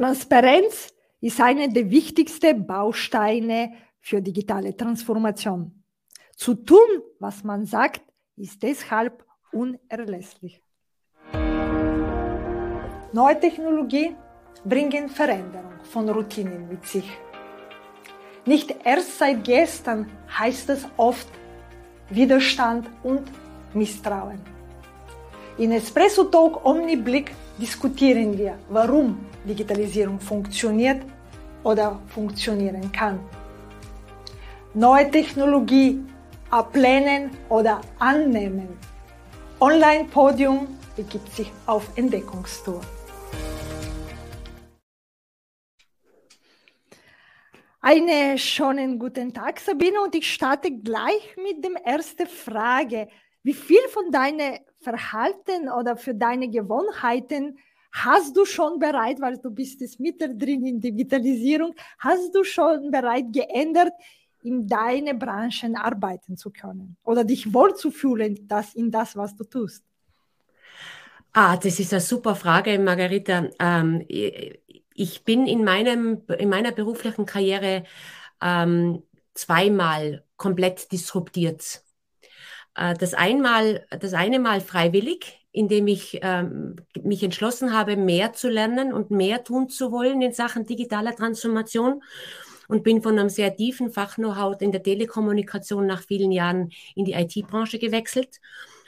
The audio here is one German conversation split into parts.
Transparenz ist einer der wichtigsten Bausteine für digitale Transformation. Zu tun, was man sagt, ist deshalb unerlässlich. Neue Technologie bringen Veränderung von Routinen mit sich. Nicht erst seit gestern heißt es oft Widerstand und Misstrauen. In Espresso Talk Omniblick diskutieren wir, warum Digitalisierung funktioniert oder funktionieren kann. Neue Technologie ablehnen oder annehmen. Online-Podium begibt sich auf Entdeckungstour. Einen schönen guten Tag, Sabine, und ich starte gleich mit der ersten Frage. Wie viel von deinem Verhalten oder für deine Gewohnheiten hast du schon bereit, weil du bist jetzt mittendrin in Digitalisierung, hast du schon bereit geändert, in deine Branchen arbeiten zu können oder dich wohlzufühlen das, in das, was du tust? Ah, das ist eine super Frage, Margarita. Ähm, ich bin in, meinem, in meiner beruflichen Karriere ähm, zweimal komplett disruptiert. Äh, das, einmal, das eine Mal freiwillig, indem ich ähm, mich entschlossen habe, mehr zu lernen und mehr tun zu wollen in Sachen digitaler Transformation und bin von einem sehr tiefen Fach-Know-how in der Telekommunikation nach vielen Jahren in die IT-Branche gewechselt.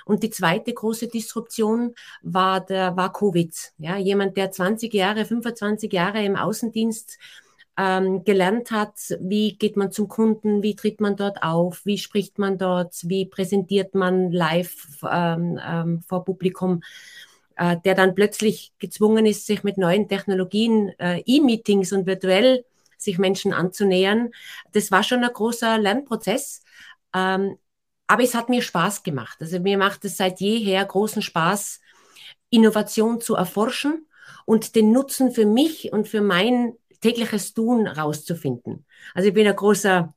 Und die zweite große Disruption war der war Covid. Ja, jemand, der 20 Jahre, 25 Jahre im Außendienst ähm, gelernt hat, wie geht man zum Kunden, wie tritt man dort auf, wie spricht man dort, wie präsentiert man live ähm, ähm, vor Publikum, äh, der dann plötzlich gezwungen ist, sich mit neuen Technologien, äh, E-Meetings und virtuell sich Menschen anzunähern. Das war schon ein großer Lernprozess. Ähm, aber es hat mir Spaß gemacht. Also mir macht es seit jeher großen Spaß, Innovation zu erforschen und den Nutzen für mich und für mein tägliches Tun rauszufinden. Also ich bin ein großer,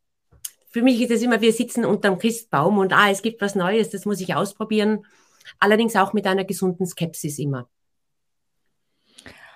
für mich ist es immer, wir sitzen unterm Christbaum und ah, es gibt was Neues, das muss ich ausprobieren. Allerdings auch mit einer gesunden Skepsis immer.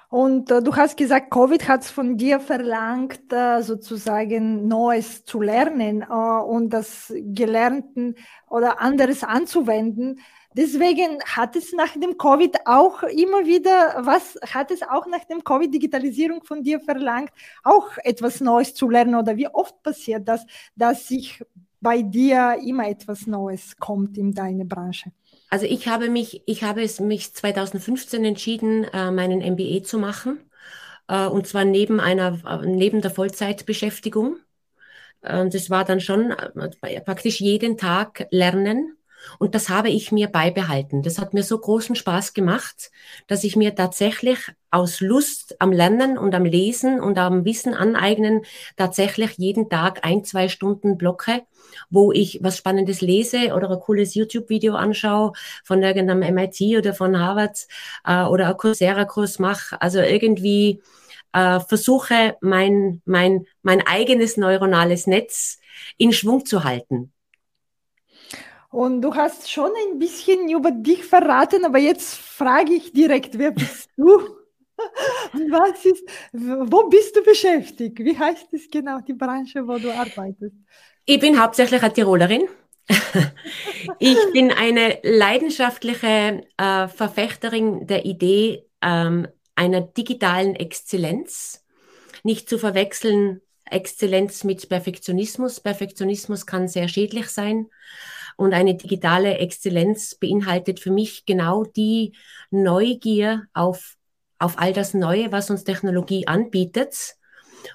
Und äh, du hast gesagt, Covid hat es von dir verlangt, äh, sozusagen Neues zu lernen äh, und das Gelernten oder anderes anzuwenden. Deswegen hat es nach dem Covid auch immer wieder, was hat es auch nach dem Covid Digitalisierung von dir verlangt, auch etwas Neues zu lernen oder wie oft passiert das, dass sich bei dir immer etwas Neues kommt in deine Branche? Also ich habe mich, ich habe es mich 2015 entschieden, äh, meinen MBA zu machen. Äh, und zwar neben einer, äh, neben der Vollzeitbeschäftigung. Und das war dann schon praktisch jeden Tag lernen. Und das habe ich mir beibehalten. Das hat mir so großen Spaß gemacht, dass ich mir tatsächlich aus Lust am Lernen und am Lesen und am Wissen aneignen tatsächlich jeden Tag ein, zwei Stunden blocke, wo ich was Spannendes lese oder ein cooles YouTube-Video anschaue von irgendeinem MIT oder von Harvard äh, oder ein Coursera-Kurs mache. Also irgendwie äh, versuche, mein, mein, mein eigenes neuronales Netz in Schwung zu halten. Und du hast schon ein bisschen über dich verraten, aber jetzt frage ich direkt, wer bist du? Und was ist, wo bist du beschäftigt? Wie heißt es genau, die Branche, wo du arbeitest? Ich bin hauptsächlich eine Tirolerin. ich bin eine leidenschaftliche äh, Verfechterin der Idee ähm, einer digitalen Exzellenz. Nicht zu verwechseln Exzellenz mit Perfektionismus. Perfektionismus kann sehr schädlich sein. Und eine digitale Exzellenz beinhaltet für mich genau die Neugier auf, auf all das Neue, was uns Technologie anbietet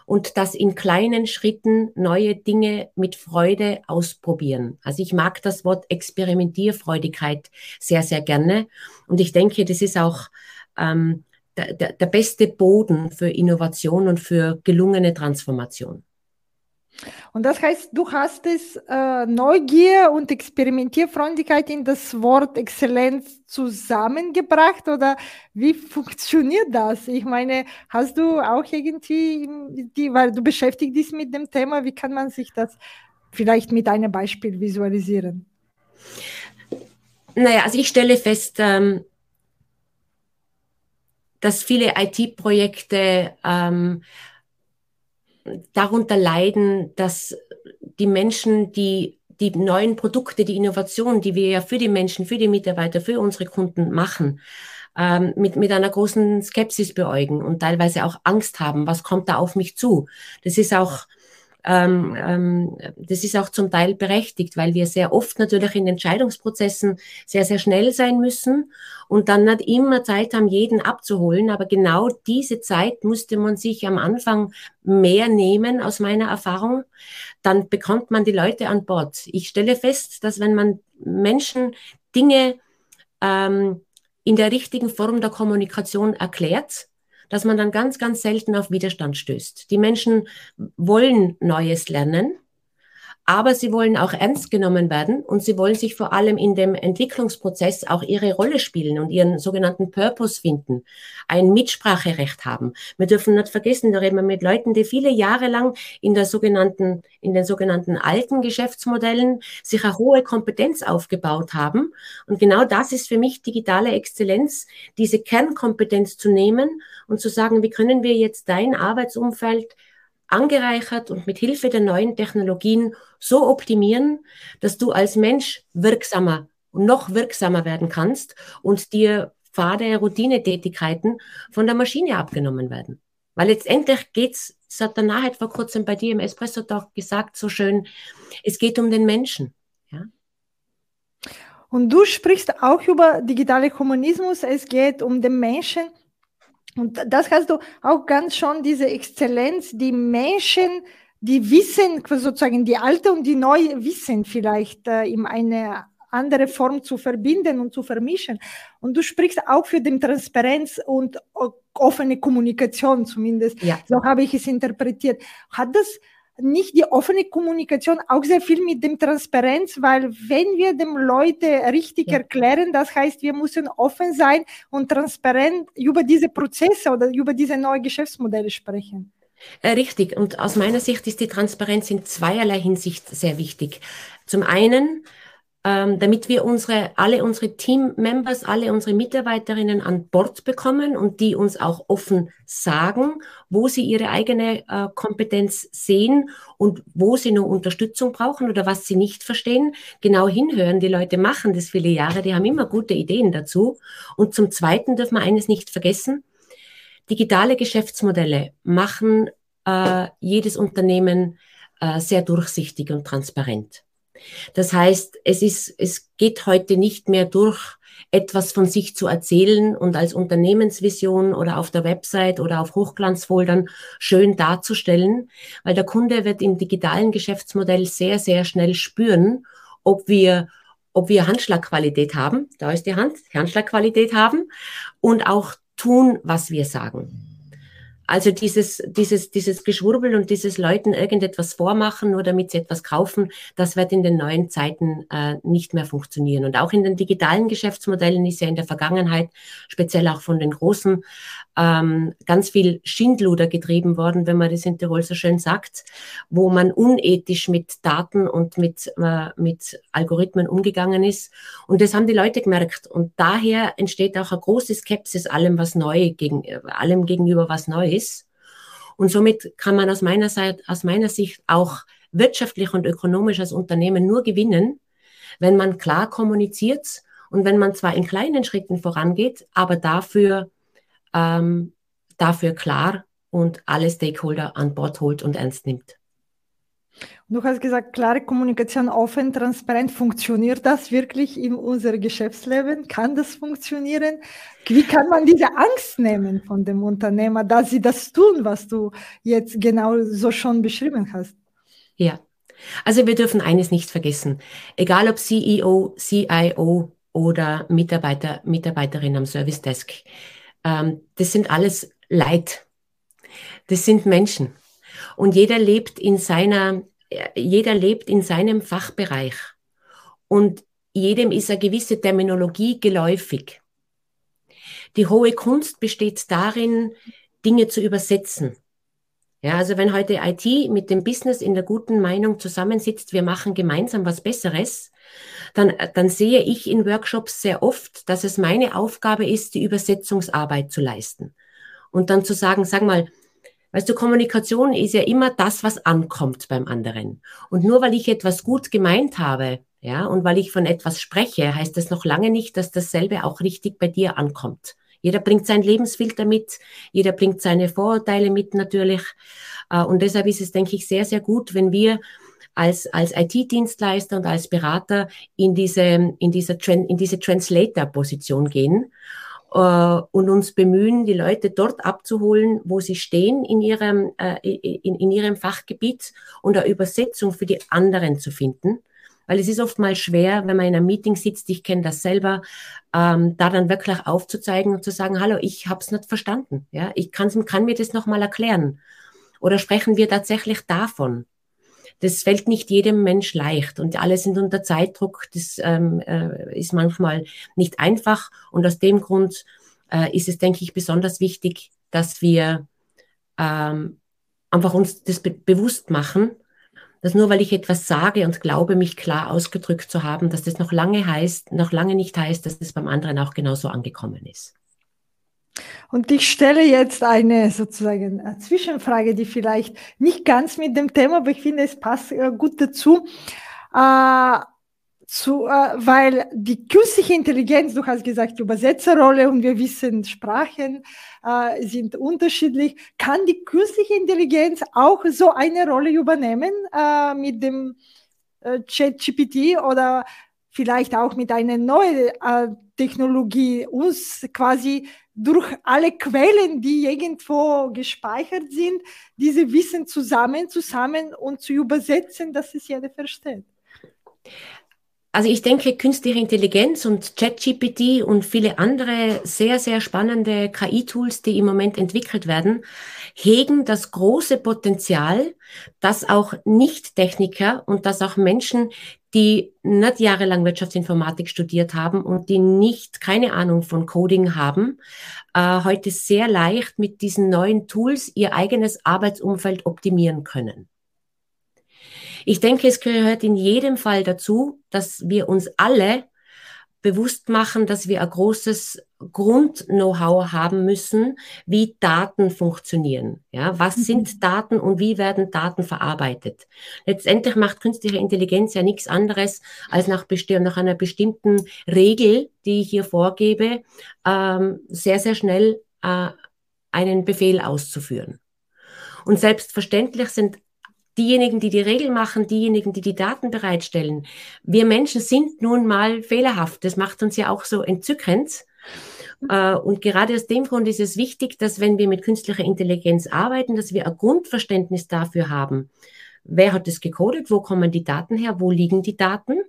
und das in kleinen Schritten neue Dinge mit Freude ausprobieren. Also ich mag das Wort Experimentierfreudigkeit sehr, sehr gerne. Und ich denke, das ist auch ähm, der, der, der beste Boden für Innovation und für gelungene Transformation. Und das heißt, du hast es äh, Neugier und Experimentierfreundlichkeit in das Wort Exzellenz zusammengebracht oder wie funktioniert das? Ich meine, hast du auch irgendwie, die, weil du beschäftigt dich mit dem Thema, wie kann man sich das vielleicht mit einem Beispiel visualisieren? Naja, also ich stelle fest, ähm, dass viele IT-Projekte ähm, darunter leiden, dass die Menschen, die die neuen Produkte, die Innovationen, die wir ja für die Menschen, für die Mitarbeiter, für unsere Kunden machen, ähm, mit, mit einer großen Skepsis beäugen und teilweise auch Angst haben, was kommt da auf mich zu. Das ist auch ähm, ähm, das ist auch zum Teil berechtigt, weil wir sehr oft natürlich in Entscheidungsprozessen sehr, sehr schnell sein müssen und dann nicht immer Zeit haben, jeden abzuholen. Aber genau diese Zeit musste man sich am Anfang mehr nehmen, aus meiner Erfahrung. Dann bekommt man die Leute an Bord. Ich stelle fest, dass wenn man Menschen Dinge ähm, in der richtigen Form der Kommunikation erklärt, dass man dann ganz, ganz selten auf Widerstand stößt. Die Menschen wollen Neues lernen aber sie wollen auch ernst genommen werden und sie wollen sich vor allem in dem Entwicklungsprozess auch ihre Rolle spielen und ihren sogenannten Purpose finden, ein Mitspracherecht haben. Wir dürfen nicht vergessen, da reden wir mit Leuten, die viele Jahre lang in der sogenannten, in den sogenannten alten Geschäftsmodellen sich eine hohe Kompetenz aufgebaut haben. Und genau das ist für mich digitale Exzellenz, diese Kernkompetenz zu nehmen und zu sagen, wie können wir jetzt dein Arbeitsumfeld angereichert und mit Hilfe der neuen Technologien so optimieren, dass du als Mensch wirksamer und noch wirksamer werden kannst und dir fade Routinetätigkeiten von der Maschine abgenommen werden. Weil letztendlich geht's, es hat der Naheit vor kurzem bei dir im Espresso Talk gesagt, so schön, es geht um den Menschen. Ja? Und du sprichst auch über digitale Kommunismus, es geht um den Menschen. Und das hast du auch ganz schon, diese Exzellenz, die Menschen, die wissen, sozusagen die alte und die neue Wissen vielleicht äh, in eine andere Form zu verbinden und zu vermischen. Und du sprichst auch für die Transparenz und offene Kommunikation zumindest. Ja. So habe ich es interpretiert. Hat das nicht die offene Kommunikation auch sehr viel mit dem Transparenz, weil wenn wir dem Leute richtig ja. erklären, das heißt, wir müssen offen sein und transparent über diese Prozesse oder über diese neuen Geschäftsmodelle sprechen. Äh, richtig. Und aus meiner Sicht ist die Transparenz in zweierlei Hinsicht sehr wichtig. Zum einen ähm, damit wir unsere, alle unsere Team-Members, alle unsere Mitarbeiterinnen an Bord bekommen und die uns auch offen sagen, wo sie ihre eigene äh, Kompetenz sehen und wo sie noch Unterstützung brauchen oder was sie nicht verstehen. Genau hinhören. Die Leute machen das viele Jahre, die haben immer gute Ideen dazu. Und zum Zweiten dürfen wir eines nicht vergessen. Digitale Geschäftsmodelle machen äh, jedes Unternehmen äh, sehr durchsichtig und transparent. Das heißt, es ist, es geht heute nicht mehr durch, etwas von sich zu erzählen und als Unternehmensvision oder auf der Website oder auf Hochglanzfoldern schön darzustellen, weil der Kunde wird im digitalen Geschäftsmodell sehr, sehr schnell spüren, ob wir ob wir Handschlagqualität haben, da ist die Hand, Handschlagqualität haben und auch tun, was wir sagen. Also dieses, dieses, dieses Geschwurbel und dieses Leuten irgendetwas vormachen, nur damit sie etwas kaufen, das wird in den neuen Zeiten äh, nicht mehr funktionieren. Und auch in den digitalen Geschäftsmodellen ist ja in der Vergangenheit, speziell auch von den großen, ähm, ganz viel Schindluder getrieben worden, wenn man das in Tirol so schön sagt, wo man unethisch mit Daten und mit, äh, mit Algorithmen umgegangen ist. Und das haben die Leute gemerkt. Und daher entsteht auch eine große Skepsis allem, was neu, gegen, allem gegenüber, was neu ist. Und somit kann man aus meiner, Seite, aus meiner Sicht auch wirtschaftlich und ökonomisch als Unternehmen nur gewinnen, wenn man klar kommuniziert und wenn man zwar in kleinen Schritten vorangeht, aber dafür, ähm, dafür klar und alle Stakeholder an Bord holt und ernst nimmt. Du hast gesagt, klare Kommunikation, offen, transparent. Funktioniert das wirklich in unserem Geschäftsleben? Kann das funktionieren? Wie kann man diese Angst nehmen von dem Unternehmer, dass sie das tun, was du jetzt genau so schon beschrieben hast? Ja, also wir dürfen eines nicht vergessen. Egal ob CEO, CIO oder Mitarbeiter, Mitarbeiterin am Service Desk, ähm, das sind alles Leid. Das sind Menschen. Und jeder lebt in seiner, jeder lebt in seinem Fachbereich. Und jedem ist eine gewisse Terminologie geläufig. Die hohe Kunst besteht darin, Dinge zu übersetzen. Ja, also wenn heute IT mit dem Business in der guten Meinung zusammensitzt, wir machen gemeinsam was Besseres, dann, dann sehe ich in Workshops sehr oft, dass es meine Aufgabe ist, die Übersetzungsarbeit zu leisten. Und dann zu sagen, sag mal, weißt du, Kommunikation ist ja immer das, was ankommt beim anderen. Und nur weil ich etwas gut gemeint habe, ja, und weil ich von etwas spreche, heißt das noch lange nicht, dass dasselbe auch richtig bei dir ankommt. Jeder bringt sein Lebensfilter mit, jeder bringt seine Vorurteile mit natürlich. Äh, und deshalb ist es, denke ich, sehr, sehr gut, wenn wir als, als IT-Dienstleister und als Berater in diese, in dieser, in diese Translator-Position gehen äh, und uns bemühen, die Leute dort abzuholen, wo sie stehen in ihrem, äh, in, in ihrem Fachgebiet und eine Übersetzung für die anderen zu finden weil es ist oft mal schwer, wenn man in einem Meeting sitzt, ich kenne das selber, ähm, da dann wirklich aufzuzeigen und zu sagen, hallo, ich habe es nicht verstanden. Ja, ich kann's, kann mir das nochmal erklären. Oder sprechen wir tatsächlich davon? Das fällt nicht jedem Mensch leicht und alle sind unter Zeitdruck. Das ähm, äh, ist manchmal nicht einfach und aus dem Grund äh, ist es, denke ich, besonders wichtig, dass wir ähm, einfach uns das be bewusst machen dass nur weil ich etwas sage und glaube, mich klar ausgedrückt zu haben, dass das noch lange heißt, noch lange nicht heißt, dass das beim anderen auch genauso angekommen ist. Und ich stelle jetzt eine sozusagen eine Zwischenfrage, die vielleicht nicht ganz mit dem Thema, aber ich finde, es passt äh, gut dazu. Äh, zu, äh, weil die künstliche Intelligenz, du hast gesagt, Übersetzerrolle und wir wissen, Sprachen äh, sind unterschiedlich. Kann die künstliche Intelligenz auch so eine Rolle übernehmen äh, mit dem äh, ChatGPT oder vielleicht auch mit einer neuen äh, Technologie uns quasi durch alle Quellen, die irgendwo gespeichert sind, diese Wissen zusammen, zusammen und zu übersetzen, dass es jeder versteht? Also ich denke, künstliche Intelligenz und ChatGPT und viele andere sehr, sehr spannende KI-Tools, die im Moment entwickelt werden, hegen das große Potenzial, dass auch Nicht-Techniker und dass auch Menschen, die nicht jahrelang Wirtschaftsinformatik studiert haben und die nicht keine Ahnung von Coding haben, äh, heute sehr leicht mit diesen neuen Tools ihr eigenes Arbeitsumfeld optimieren können. Ich denke, es gehört in jedem Fall dazu, dass wir uns alle bewusst machen, dass wir ein großes Grund-Know-how haben müssen, wie Daten funktionieren. Ja, was mhm. sind Daten und wie werden Daten verarbeitet? Letztendlich macht künstliche Intelligenz ja nichts anderes, als nach, nach einer bestimmten Regel, die ich hier vorgebe, ähm, sehr, sehr schnell äh, einen Befehl auszuführen. Und selbstverständlich sind diejenigen, die die Regel machen, diejenigen, die die Daten bereitstellen. Wir Menschen sind nun mal fehlerhaft. Das macht uns ja auch so entzückend. Äh, und gerade aus dem Grund ist es wichtig, dass wenn wir mit künstlicher Intelligenz arbeiten, dass wir ein Grundverständnis dafür haben. Wer hat das gecodet? Wo kommen die Daten her? Wo liegen die Daten?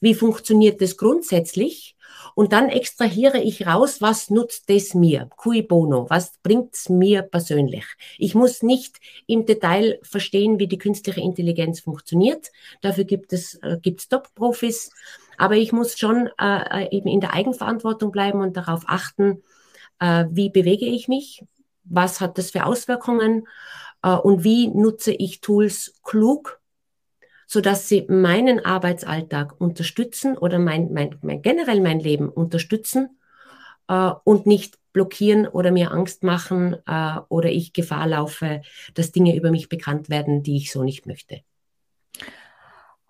Wie funktioniert das grundsätzlich? Und dann extrahiere ich raus, was nutzt es mir? Cui bono? Was bringt es mir persönlich? Ich muss nicht im Detail verstehen, wie die künstliche Intelligenz funktioniert. Dafür gibt es äh, gibt's Top-Profis. Aber ich muss schon äh, eben in der Eigenverantwortung bleiben und darauf achten, äh, wie bewege ich mich? Was hat das für Auswirkungen? Äh, und wie nutze ich Tools klug? So dass sie meinen Arbeitsalltag unterstützen oder mein, mein, mein generell mein Leben unterstützen äh, und nicht blockieren oder mir Angst machen äh, oder ich Gefahr laufe, dass Dinge über mich bekannt werden, die ich so nicht möchte.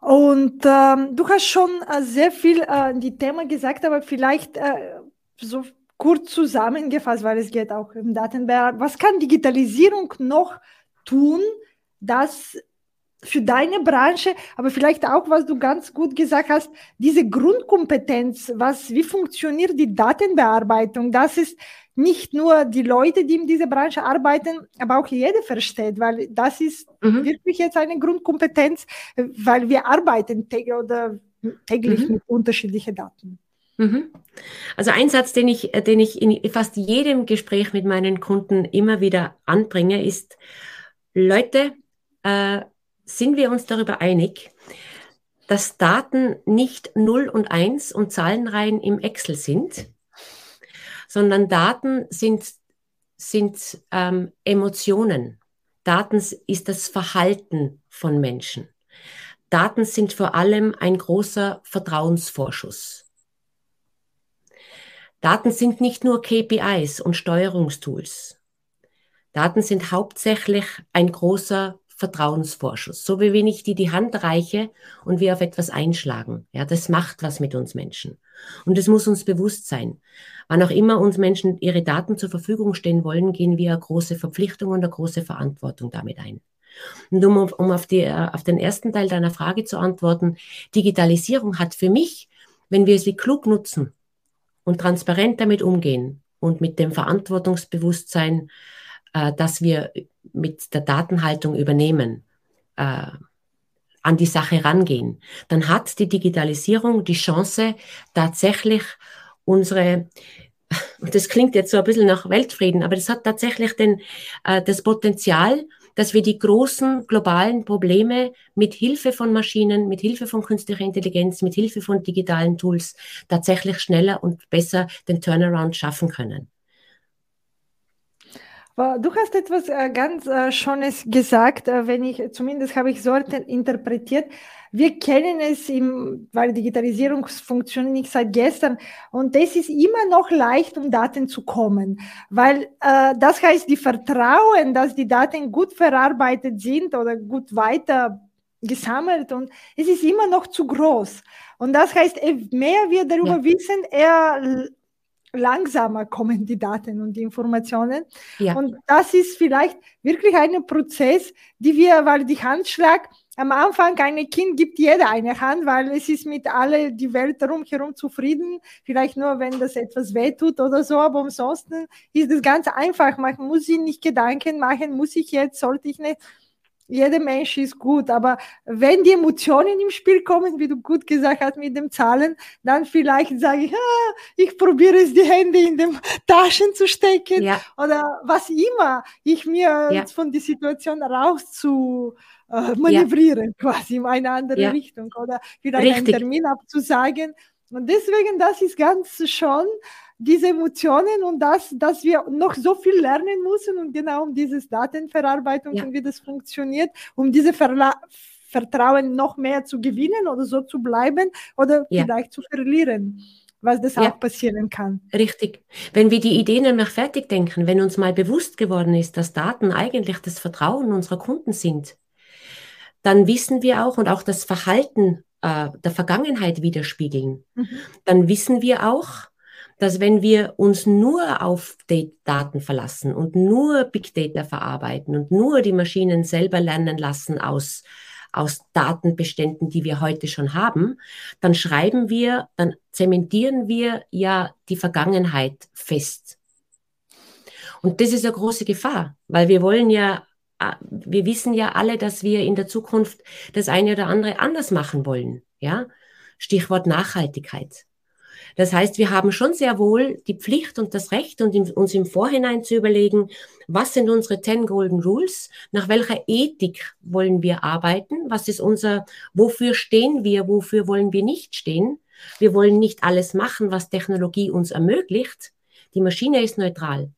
Und ähm, du hast schon äh, sehr viel äh, die Thema gesagt, aber vielleicht äh, so kurz zusammengefasst, weil es geht auch im Datenbereich. Was kann Digitalisierung noch tun, dass für deine Branche, aber vielleicht auch, was du ganz gut gesagt hast, diese Grundkompetenz, was, wie funktioniert die Datenbearbeitung, das ist nicht nur die Leute, die in dieser Branche arbeiten, aber auch jeder versteht, weil das ist mhm. wirklich jetzt eine Grundkompetenz, weil wir arbeiten täglich oder täglich mhm. mit unterschiedlichen Daten. Mhm. Also ein Satz, den ich, den ich in fast jedem Gespräch mit meinen Kunden immer wieder anbringe, ist, Leute, äh, sind wir uns darüber einig, dass Daten nicht 0 und 1 und Zahlenreihen im Excel sind, sondern Daten sind, sind ähm, Emotionen. Daten ist das Verhalten von Menschen. Daten sind vor allem ein großer Vertrauensvorschuss. Daten sind nicht nur KPIs und Steuerungstools. Daten sind hauptsächlich ein großer Vertrauensvorschuss. So wie wenn ich dir die Hand reiche und wir auf etwas einschlagen. Ja, das macht was mit uns Menschen. Und es muss uns bewusst sein. Wann auch immer uns Menschen ihre Daten zur Verfügung stehen wollen, gehen wir eine große Verpflichtung und eine große Verantwortung damit ein. Und um, um auf, die, äh, auf den ersten Teil deiner Frage zu antworten, Digitalisierung hat für mich, wenn wir sie klug nutzen und transparent damit umgehen und mit dem Verantwortungsbewusstsein, äh, dass wir mit der Datenhaltung übernehmen, äh, an die Sache rangehen, dann hat die Digitalisierung die Chance, tatsächlich unsere, das klingt jetzt so ein bisschen nach Weltfrieden, aber das hat tatsächlich den, äh, das Potenzial, dass wir die großen globalen Probleme mit Hilfe von Maschinen, mit Hilfe von künstlicher Intelligenz, mit Hilfe von digitalen Tools tatsächlich schneller und besser den Turnaround schaffen können. Du hast etwas äh, ganz äh, Schönes gesagt, äh, wenn ich, zumindest habe ich so interpretiert. Wir kennen es, im, weil Digitalisierung funktioniert nicht seit gestern und es ist immer noch leicht, um Daten zu kommen, weil äh, das heißt, die Vertrauen, dass die Daten gut verarbeitet sind oder gut weiter gesammelt und es ist immer noch zu groß. Und das heißt, je mehr wir darüber ja. wissen, eher langsamer kommen die Daten und die Informationen. Ja. Und das ist vielleicht wirklich ein Prozess, die wir, weil die Handschlag am Anfang ein Kind gibt jeder eine Hand, weil es ist mit alle die Welt drumherum zufrieden. Vielleicht nur, wenn das etwas wehtut oder so, aber ansonsten ist es ganz einfach. Man muss sich nicht Gedanken machen, muss ich jetzt, sollte ich nicht jeder Mensch ist gut, aber wenn die Emotionen im Spiel kommen, wie du gut gesagt hast mit dem Zahlen, dann vielleicht sage ich, ah, ich probiere es, die Hände in den Taschen zu stecken ja. oder was immer ich mir ja. von der Situation raus zu äh, manövrieren, ja. quasi in eine andere Richtung oder vielleicht Richtig. einen Termin abzusagen. Und deswegen, das ist ganz schon diese Emotionen und das, dass wir noch so viel lernen müssen und genau um diese Datenverarbeitung ja. und wie das funktioniert, um diese Verla Vertrauen noch mehr zu gewinnen oder so zu bleiben oder ja. vielleicht zu verlieren was das ja. auch passieren kann. Richtig. Wenn wir die Ideen nämlich fertig denken, wenn uns mal bewusst geworden ist, dass Daten eigentlich das Vertrauen unserer Kunden sind, dann wissen wir auch und auch das Verhalten äh, der Vergangenheit widerspiegeln, mhm. dann wissen wir auch, dass wenn wir uns nur auf Daten verlassen und nur Big Data verarbeiten und nur die Maschinen selber lernen lassen aus, aus Datenbeständen, die wir heute schon haben, dann schreiben wir, dann zementieren wir ja die Vergangenheit fest. Und das ist eine große Gefahr, weil wir wollen ja, äh, wir wissen ja alle, dass wir in der Zukunft das eine oder andere anders machen wollen. Ja? Stichwort Nachhaltigkeit. Das heißt, wir haben schon sehr wohl die Pflicht und das Recht und uns im Vorhinein zu überlegen, was sind unsere 10 Golden Rules, nach welcher Ethik wollen wir arbeiten, was ist unser, wofür stehen wir, wofür wollen wir nicht stehen. Wir wollen nicht alles machen, was Technologie uns ermöglicht. Die Maschine ist neutral.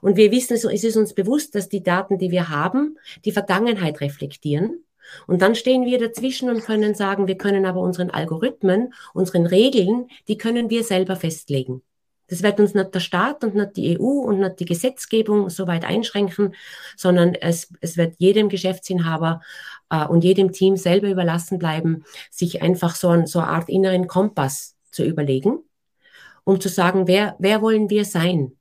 Und wir wissen, es ist uns bewusst, dass die Daten, die wir haben, die Vergangenheit reflektieren. Und dann stehen wir dazwischen und können sagen, wir können aber unseren Algorithmen, unseren Regeln, die können wir selber festlegen. Das wird uns nicht der Staat und nicht die EU und nicht die Gesetzgebung so weit einschränken, sondern es, es wird jedem Geschäftsinhaber äh, und jedem Team selber überlassen bleiben, sich einfach so, ein, so eine Art inneren Kompass zu überlegen, um zu sagen, wer, wer wollen wir sein?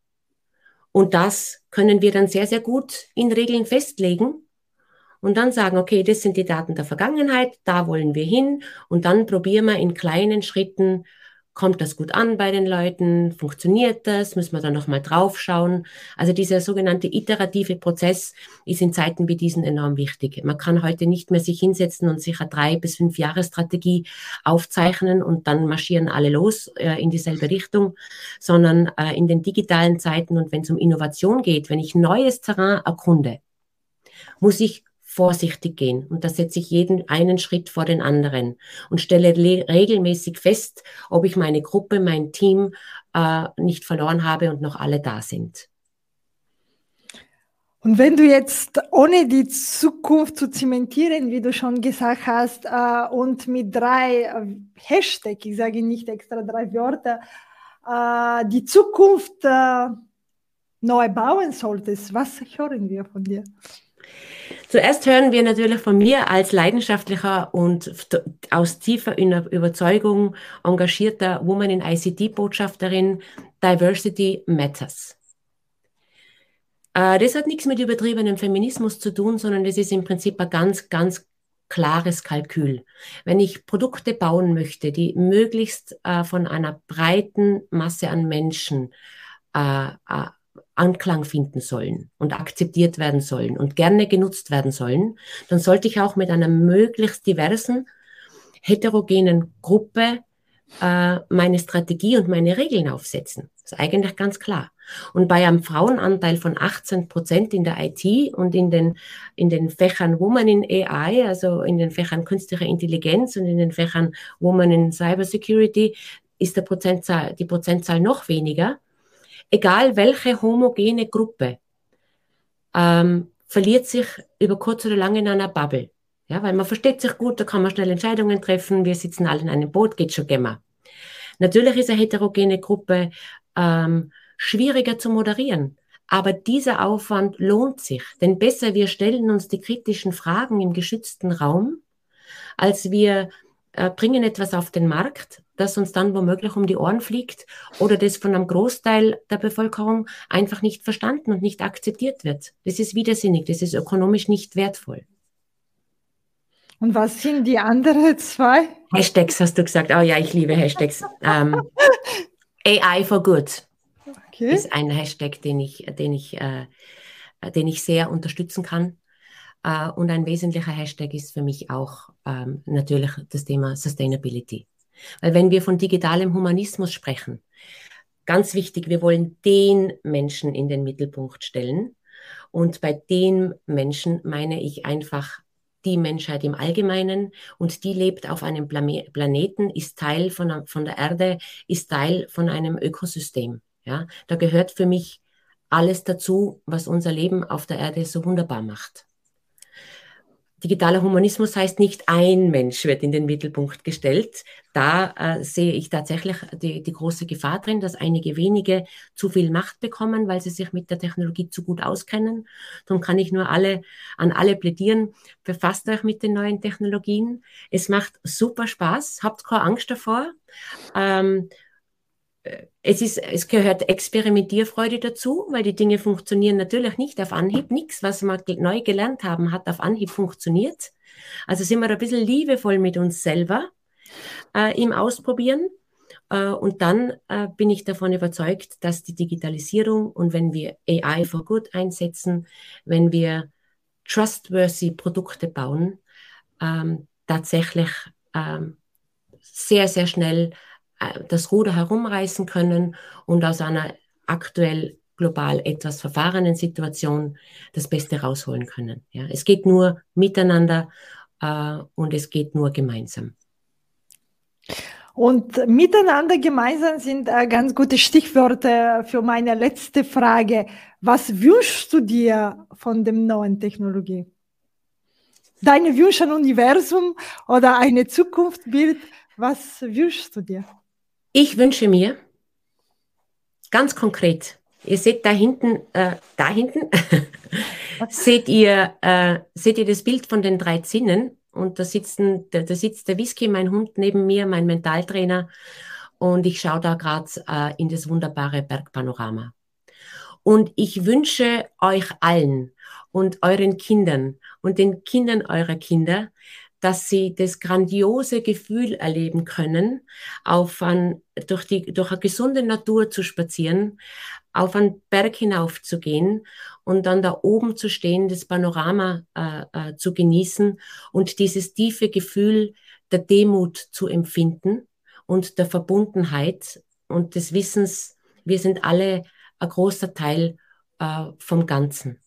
Und das können wir dann sehr, sehr gut in Regeln festlegen und dann sagen, okay, das sind die Daten der Vergangenheit, da wollen wir hin und dann probieren wir in kleinen Schritten, kommt das gut an bei den Leuten, funktioniert das, müssen wir da nochmal drauf schauen. Also dieser sogenannte iterative Prozess ist in Zeiten wie diesen enorm wichtig. Man kann heute nicht mehr sich hinsetzen und sich eine drei bis fünf Jahre Strategie aufzeichnen und dann marschieren alle los äh, in dieselbe Richtung, sondern äh, in den digitalen Zeiten und wenn es um Innovation geht, wenn ich neues Terrain erkunde, muss ich vorsichtig gehen. Und da setze ich jeden einen Schritt vor den anderen und stelle regelmäßig fest, ob ich meine Gruppe, mein Team äh, nicht verloren habe und noch alle da sind. Und wenn du jetzt, ohne die Zukunft zu zementieren, wie du schon gesagt hast, äh, und mit drei äh, Hashtag, ich sage nicht extra drei Wörter, äh, die Zukunft äh, neu bauen solltest, was hören wir von dir? Zuerst hören wir natürlich von mir als leidenschaftlicher und aus tiefer Überzeugung engagierter Woman in ICT-Botschafterin, Diversity Matters. Äh, das hat nichts mit übertriebenem Feminismus zu tun, sondern das ist im Prinzip ein ganz, ganz klares Kalkül. Wenn ich Produkte bauen möchte, die möglichst äh, von einer breiten Masse an Menschen äh, Anklang finden sollen und akzeptiert werden sollen und gerne genutzt werden sollen, dann sollte ich auch mit einer möglichst diversen, heterogenen Gruppe äh, meine Strategie und meine Regeln aufsetzen. Das ist eigentlich ganz klar. Und bei einem Frauenanteil von 18 Prozent in der IT und in den, in den Fächern Woman in AI, also in den Fächern künstliche Intelligenz und in den Fächern Woman in Cybersecurity, ist der Prozentzahl, die Prozentzahl noch weniger. Egal welche homogene Gruppe ähm, verliert sich über kurz oder lang in einer Bubble. Ja, weil man versteht sich gut, da kann man schnell Entscheidungen treffen, wir sitzen alle in einem Boot, geht schon gemma. Natürlich ist eine heterogene Gruppe ähm, schwieriger zu moderieren. Aber dieser Aufwand lohnt sich, denn besser wir stellen uns die kritischen Fragen im geschützten Raum, als wir äh, bringen etwas auf den Markt, das uns dann womöglich um die Ohren fliegt oder das von einem Großteil der Bevölkerung einfach nicht verstanden und nicht akzeptiert wird. Das ist widersinnig, das ist ökonomisch nicht wertvoll. Und was sind die anderen zwei? Hashtags hast du gesagt. Oh ja, ich liebe Hashtags. Ähm, AI for Good okay. ist ein Hashtag, den ich, den ich, äh, den ich sehr unterstützen kann. Äh, und ein wesentlicher Hashtag ist für mich auch ähm, natürlich das Thema Sustainability. Weil wenn wir von digitalem Humanismus sprechen, ganz wichtig, wir wollen den Menschen in den Mittelpunkt stellen. Und bei den Menschen meine ich einfach die Menschheit im Allgemeinen und die lebt auf einem Planeten, ist Teil von, von der Erde, ist Teil von einem Ökosystem. Ja, da gehört für mich alles dazu, was unser Leben auf der Erde so wunderbar macht. Digitaler Humanismus heißt nicht, ein Mensch wird in den Mittelpunkt gestellt. Da äh, sehe ich tatsächlich die, die große Gefahr drin, dass einige wenige zu viel Macht bekommen, weil sie sich mit der Technologie zu gut auskennen. Darum kann ich nur alle, an alle plädieren, befasst euch mit den neuen Technologien. Es macht super Spaß, habt keine Angst davor. Ähm, es, ist, es gehört Experimentierfreude dazu, weil die Dinge funktionieren natürlich nicht auf Anhieb. Nichts, was wir neu gelernt haben, hat auf Anhieb funktioniert. Also sind wir ein bisschen liebevoll mit uns selber äh, im Ausprobieren. Äh, und dann äh, bin ich davon überzeugt, dass die Digitalisierung und wenn wir AI for Good einsetzen, wenn wir trustworthy Produkte bauen, ähm, tatsächlich ähm, sehr, sehr schnell das Ruder herumreißen können und aus einer aktuell global etwas verfahrenen Situation das Beste rausholen können. Ja, es geht nur miteinander äh, und es geht nur gemeinsam. Und miteinander gemeinsam sind äh, ganz gute Stichwörter für meine letzte Frage. Was wünschst du dir von dem neuen Technologie? Deine Wünsche an Universum oder eine Zukunftsbild? Was wünschst du dir? Ich wünsche mir ganz konkret, ihr seht da hinten, äh, da hinten, seht ihr, äh, seht ihr das Bild von den drei Zinnen und da, sitzen, da, da sitzt der Whisky, mein Hund neben mir, mein Mentaltrainer und ich schaue da gerade äh, in das wunderbare Bergpanorama. Und ich wünsche euch allen und euren Kindern und den Kindern eurer Kinder, dass sie das grandiose Gefühl erleben können, auf ein, durch, die, durch eine gesunde Natur zu spazieren, auf einen Berg hinauf zu gehen und dann da oben zu stehen, das Panorama äh, äh, zu genießen und dieses tiefe Gefühl der Demut zu empfinden und der Verbundenheit und des Wissens, wir sind alle ein großer Teil äh, vom Ganzen.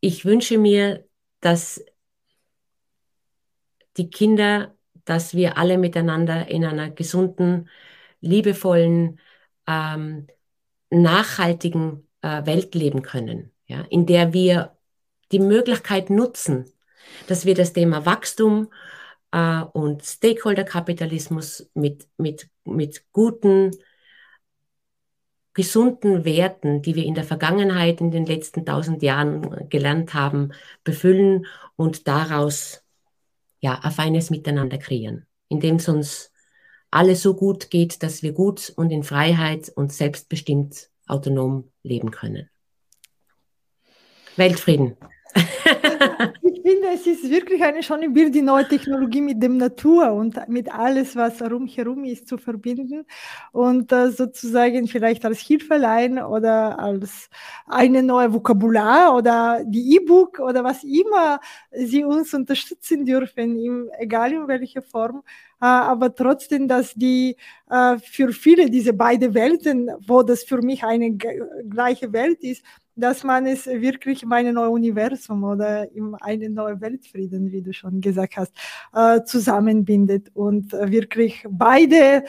Ich wünsche mir, dass die Kinder, dass wir alle miteinander in einer gesunden, liebevollen, ähm, nachhaltigen äh, Welt leben können. ja, in der wir die Möglichkeit nutzen, dass wir das Thema Wachstum äh, und Stakeholder-Kapitalismus mit, mit, mit guten, gesunden Werten, die wir in der Vergangenheit, in den letzten tausend Jahren gelernt haben, befüllen und daraus ja, ein feines Miteinander kreieren, indem es uns alles so gut geht, dass wir gut und in Freiheit und selbstbestimmt autonom leben können. Weltfrieden. ich finde, es ist wirklich eine schöne Bild, die neue Technologie mit dem Natur und mit alles, was rumherum ist, zu verbinden und äh, sozusagen vielleicht als Hilfelein oder als eine neue Vokabular oder die E-Book oder was immer sie uns unterstützen dürfen, im, egal in welcher Form, äh, aber trotzdem, dass die äh, für viele diese beiden Welten, wo das für mich eine gleiche Welt ist, dass man es wirklich in ein neues Universum oder in einen neuen Weltfrieden, wie du schon gesagt hast, äh, zusammenbindet und wirklich beide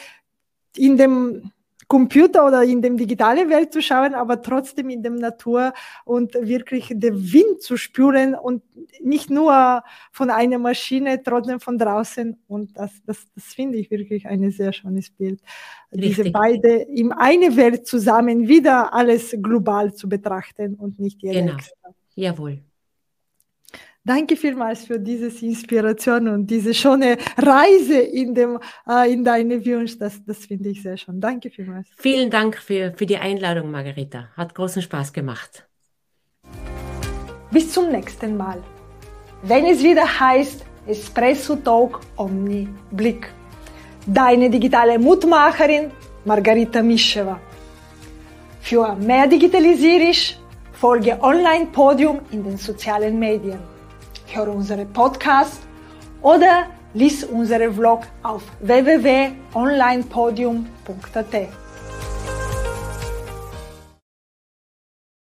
in dem Computer oder in dem digitalen Welt zu schauen, aber trotzdem in dem Natur und wirklich den Wind zu spüren und nicht nur von einer Maschine, trotzdem von draußen. Und das, das, das finde ich wirklich ein sehr schönes Bild. Richtig. Diese beide in eine Welt zusammen wieder alles global zu betrachten und nicht jeder genau. extra. Jawohl. Danke vielmals für diese Inspiration und diese schöne Reise in, dem, äh, in deine Wunsch. Das, das finde ich sehr schön. Danke vielmals. Vielen Dank für, für die Einladung, Margarita. Hat großen Spaß gemacht. Bis zum nächsten Mal. Wenn es wieder heißt Espresso Talk Omni Blick. Deine digitale Mutmacherin Margarita Mischewa. Für mehr Digitalisierisch folge Online Podium in den sozialen Medien höre unsere Podcast oder lies unsere Vlog auf www.onlinepodium.at.